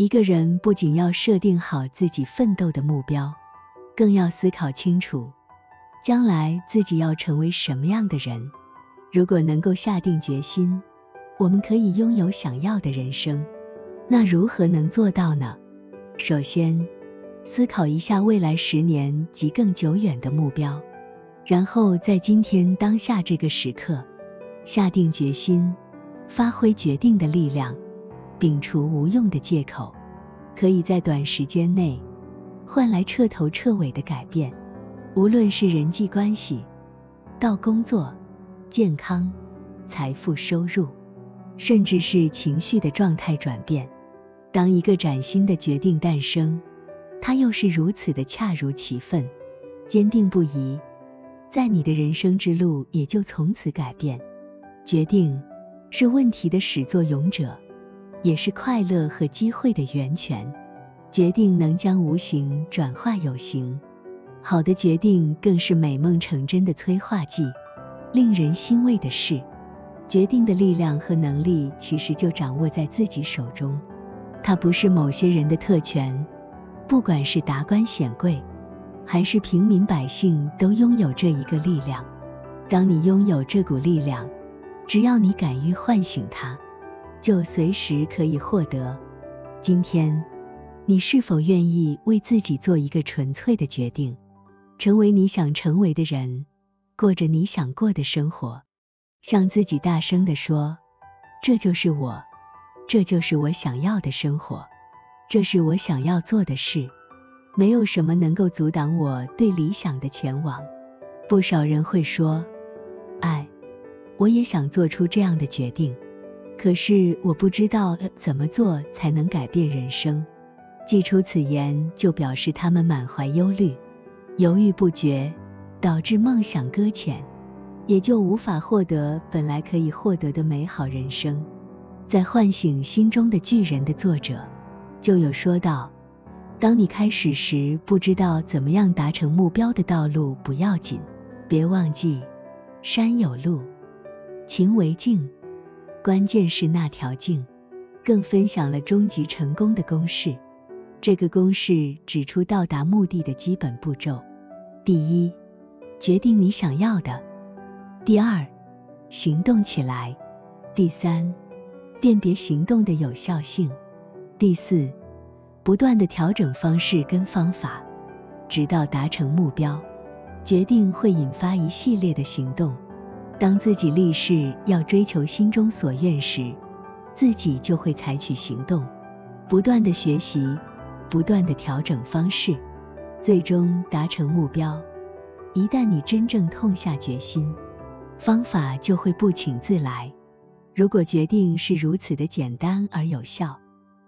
一个人不仅要设定好自己奋斗的目标，更要思考清楚，将来自己要成为什么样的人。如果能够下定决心，我们可以拥有想要的人生，那如何能做到呢？首先，思考一下未来十年及更久远的目标，然后在今天当下这个时刻，下定决心，发挥决定的力量。摒除无用的借口，可以在短时间内换来彻头彻尾的改变。无论是人际关系、到工作、健康、财富、收入，甚至是情绪的状态转变。当一个崭新的决定诞生，它又是如此的恰如其分、坚定不移，在你的人生之路也就从此改变。决定是问题的始作俑者。也是快乐和机会的源泉。决定能将无形转化有形，好的决定更是美梦成真的催化剂。令人欣慰的是，决定的力量和能力其实就掌握在自己手中，它不是某些人的特权。不管是达官显贵，还是平民百姓，都拥有这一个力量。当你拥有这股力量，只要你敢于唤醒它。就随时可以获得。今天，你是否愿意为自己做一个纯粹的决定，成为你想成为的人，过着你想过的生活？向自己大声地说：“这就是我，这就是我想要的生活，这是我想要做的事。没有什么能够阻挡我对理想的前往。”不少人会说：“哎，我也想做出这样的决定。”可是我不知道怎么做才能改变人生。寄出此言，就表示他们满怀忧虑，犹豫不决，导致梦想搁浅，也就无法获得本来可以获得的美好人生。在唤醒心中的巨人的作者就有说道：当你开始时不知道怎么样达成目标的道路不要紧，别忘记山有路，情为径。关键是那条径，更分享了终极成功的公式。这个公式指出到达目的的基本步骤：第一，决定你想要的；第二，行动起来；第三，辨别行动的有效性；第四，不断的调整方式跟方法，直到达成目标。决定会引发一系列的行动。当自己立誓要追求心中所愿时，自己就会采取行动，不断的学习，不断的调整方式，最终达成目标。一旦你真正痛下决心，方法就会不请自来。如果决定是如此的简单而有效，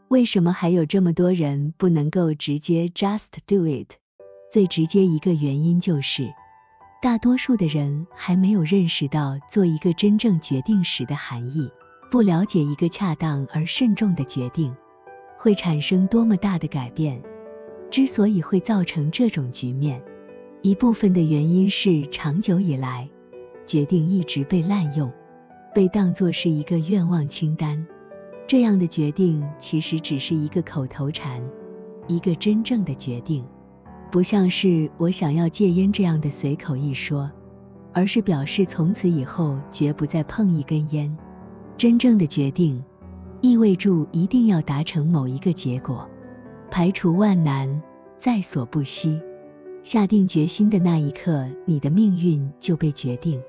为什么还有这么多人不能够直接 just do it？最直接一个原因就是。大多数的人还没有认识到做一个真正决定时的含义，不了解一个恰当而慎重的决定会产生多么大的改变。之所以会造成这种局面，一部分的原因是长久以来，决定一直被滥用，被当作是一个愿望清单。这样的决定其实只是一个口头禅，一个真正的决定。不像是我想要戒烟这样的随口一说，而是表示从此以后绝不再碰一根烟。真正的决定，意味住一定要达成某一个结果，排除万难，在所不惜。下定决心的那一刻，你的命运就被决定。